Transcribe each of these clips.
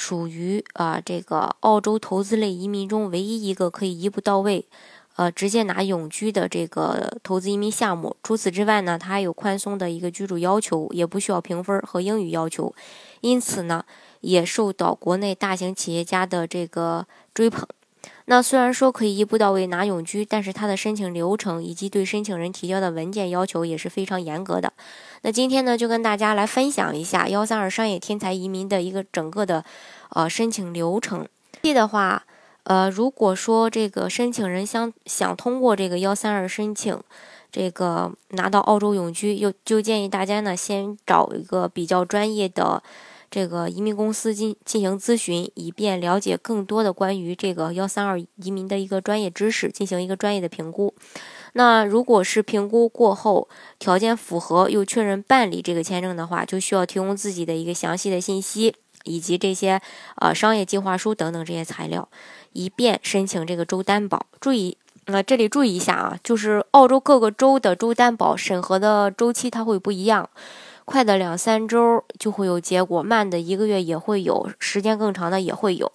属于啊这个澳洲投资类移民中唯一一个可以一步到位，呃直接拿永居的这个投资移民项目。除此之外呢，它还有宽松的一个居住要求，也不需要评分和英语要求，因此呢，也受到国内大型企业家的这个追捧。那虽然说可以一步到位拿永居，但是它的申请流程以及对申请人提交的文件要求也是非常严格的。那今天呢，就跟大家来分享一下幺三二商业天才移民的一个整个的呃申请流程。的话，呃，如果说这个申请人想想通过这个幺三二申请，这个拿到澳洲永居，又就建议大家呢先找一个比较专业的。这个移民公司进进行咨询，以便了解更多的关于这个幺三二移民的一个专业知识，进行一个专业的评估。那如果是评估过后条件符合，又确认办理这个签证的话，就需要提供自己的一个详细的信息，以及这些呃商业计划书等等这些材料，以便申请这个州担保。注意，呃，这里注意一下啊，就是澳洲各个州的州担保审核的周期它会不一样。快的两三周就会有结果，慢的一个月也会有，时间更长的也会有。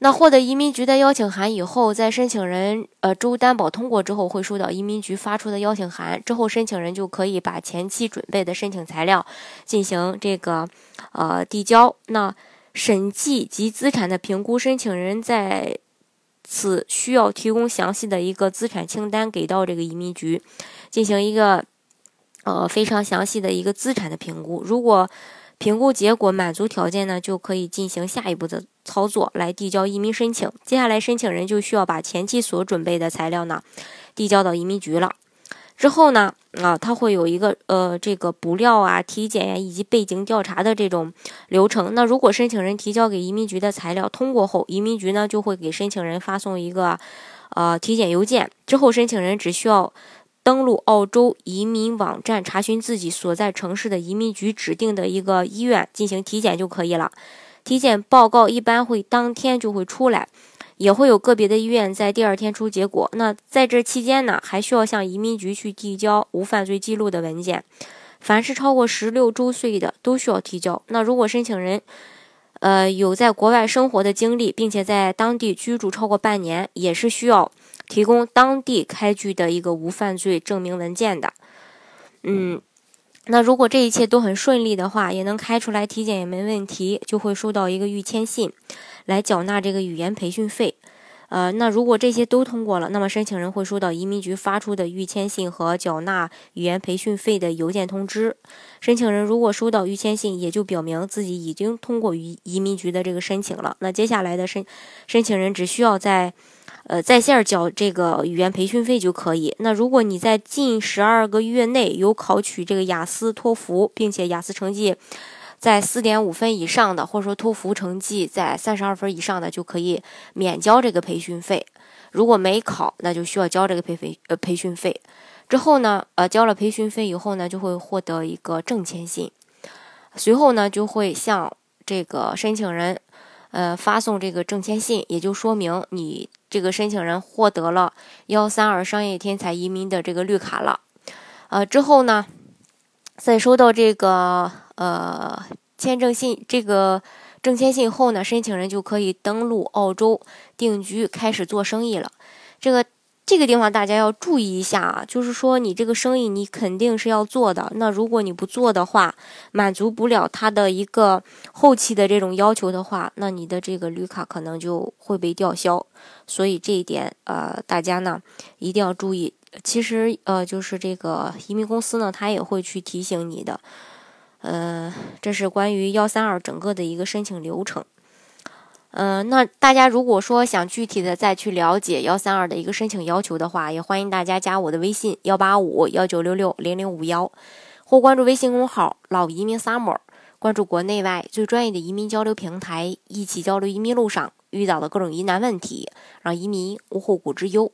那获得移民局的邀请函以后，在申请人呃州担保通过之后，会收到移民局发出的邀请函，之后申请人就可以把前期准备的申请材料进行这个呃递交。那审计及资产的评估，申请人在此需要提供详细的一个资产清单给到这个移民局，进行一个。呃，非常详细的一个资产的评估，如果评估结果满足条件呢，就可以进行下一步的操作，来递交移民申请。接下来，申请人就需要把前期所准备的材料呢，递交到移民局了。之后呢，啊，他会有一个呃，这个补料啊、体检呀以及背景调查的这种流程。那如果申请人提交给移民局的材料通过后，移民局呢就会给申请人发送一个呃体检邮件。之后，申请人只需要。登录澳洲移民网站，查询自己所在城市的移民局指定的一个医院进行体检就可以了。体检报告一般会当天就会出来，也会有个别的医院在第二天出结果。那在这期间呢，还需要向移民局去递交无犯罪记录的文件。凡是超过十六周岁的都需要提交。那如果申请人，呃，有在国外生活的经历，并且在当地居住超过半年，也是需要。提供当地开具的一个无犯罪证明文件的，嗯，那如果这一切都很顺利的话，也能开出来体检也没问题，就会收到一个预签信，来缴纳这个语言培训费。呃，那如果这些都通过了，那么申请人会收到移民局发出的预签信和缴纳语言培训费的邮件通知。申请人如果收到预签信，也就表明自己已经通过移移民局的这个申请了。那接下来的申申请人只需要在呃在线儿缴这个语言培训费就可以。那如果你在近十二个月内有考取这个雅思、托福，并且雅思成绩。在四点五分以上的，或者说托福成绩在三十二分以上的，就可以免交这个培训费。如果没考，那就需要交这个培培呃培训费。之后呢，呃，交了培训费以后呢，就会获得一个证签信。随后呢，就会向这个申请人，呃，发送这个证签信，也就说明你这个申请人获得了幺三二商业天才移民的这个绿卡了。呃，之后呢，在收到这个。呃，签证信这个证签信后呢，申请人就可以登陆澳洲定居，开始做生意了。这个这个地方大家要注意一下啊，就是说你这个生意你肯定是要做的。那如果你不做的话，满足不了他的一个后期的这种要求的话，那你的这个绿卡可能就会被吊销。所以这一点呃，大家呢一定要注意。其实呃，就是这个移民公司呢，他也会去提醒你的。呃，这是关于幺三二整个的一个申请流程。嗯，那大家如果说想具体的再去了解幺三二的一个申请要求的话，也欢迎大家加我的微信幺八五幺九六六零零五幺，或关注微信公号“老移民 summer”，关注国内外最专业的移民交流平台，一起交流移民路上。遇到的各种疑难问题，让移民无后顾之忧。